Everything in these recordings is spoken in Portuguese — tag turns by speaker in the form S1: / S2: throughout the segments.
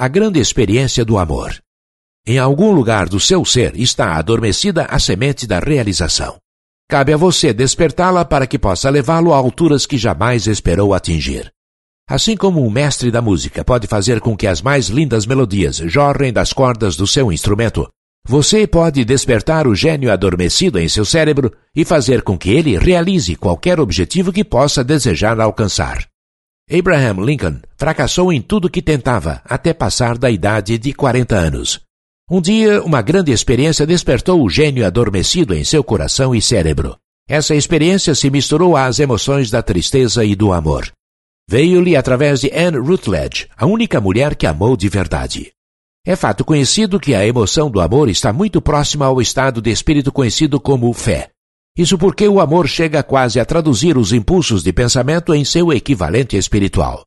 S1: A grande experiência do amor. Em algum lugar do seu ser está adormecida a semente da realização. Cabe a você despertá-la para que possa levá-lo a alturas que jamais esperou atingir. Assim como um mestre da música pode fazer com que as mais lindas melodias jorrem das cordas do seu instrumento, você pode despertar o gênio adormecido em seu cérebro e fazer com que ele realize qualquer objetivo que possa desejar alcançar. Abraham Lincoln fracassou em tudo que tentava até passar da idade de 40 anos. Um dia, uma grande experiência despertou o gênio adormecido em seu coração e cérebro. Essa experiência se misturou às emoções da tristeza e do amor. Veio-lhe através de Anne Rutledge, a única mulher que amou de verdade. É fato conhecido que a emoção do amor está muito próxima ao estado de espírito conhecido como fé. Isso porque o amor chega quase a traduzir os impulsos de pensamento em seu equivalente espiritual.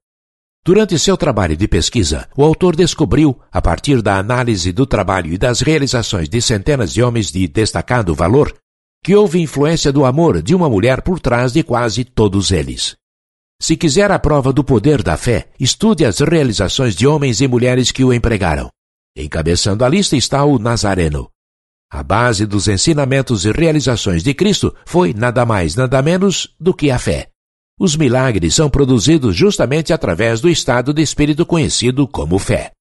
S1: Durante seu trabalho de pesquisa, o autor descobriu, a partir da análise do trabalho e das realizações de centenas de homens de destacado valor, que houve influência do amor de uma mulher por trás de quase todos eles. Se quiser a prova do poder da fé, estude as realizações de homens e mulheres que o empregaram. Encabeçando a lista está o Nazareno. A base dos ensinamentos e realizações de Cristo foi nada mais, nada menos do que a fé. Os milagres são produzidos justamente através do estado de espírito conhecido como fé.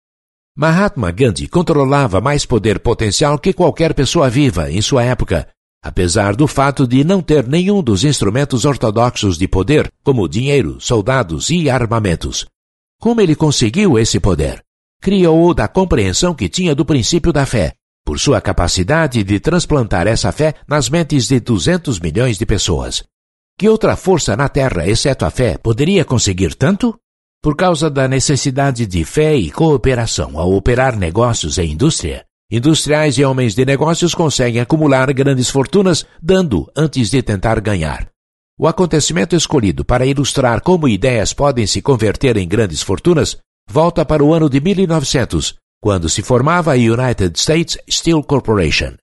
S1: Mahatma Gandhi controlava mais poder potencial que qualquer pessoa viva em sua época apesar do fato de não ter nenhum dos instrumentos ortodoxos de poder, como dinheiro, soldados e armamentos. Como ele conseguiu esse poder? Criou-o da compreensão que tinha do princípio da fé, por sua capacidade de transplantar essa fé nas mentes de 200 milhões de pessoas. Que outra força na Terra, exceto a fé, poderia conseguir tanto? Por causa da necessidade de fé e cooperação ao operar negócios e indústria, Industriais e homens de negócios conseguem acumular grandes fortunas dando antes de tentar ganhar. O acontecimento escolhido para ilustrar como ideias podem se converter em grandes fortunas volta para o ano de 1900, quando se formava a United States Steel Corporation.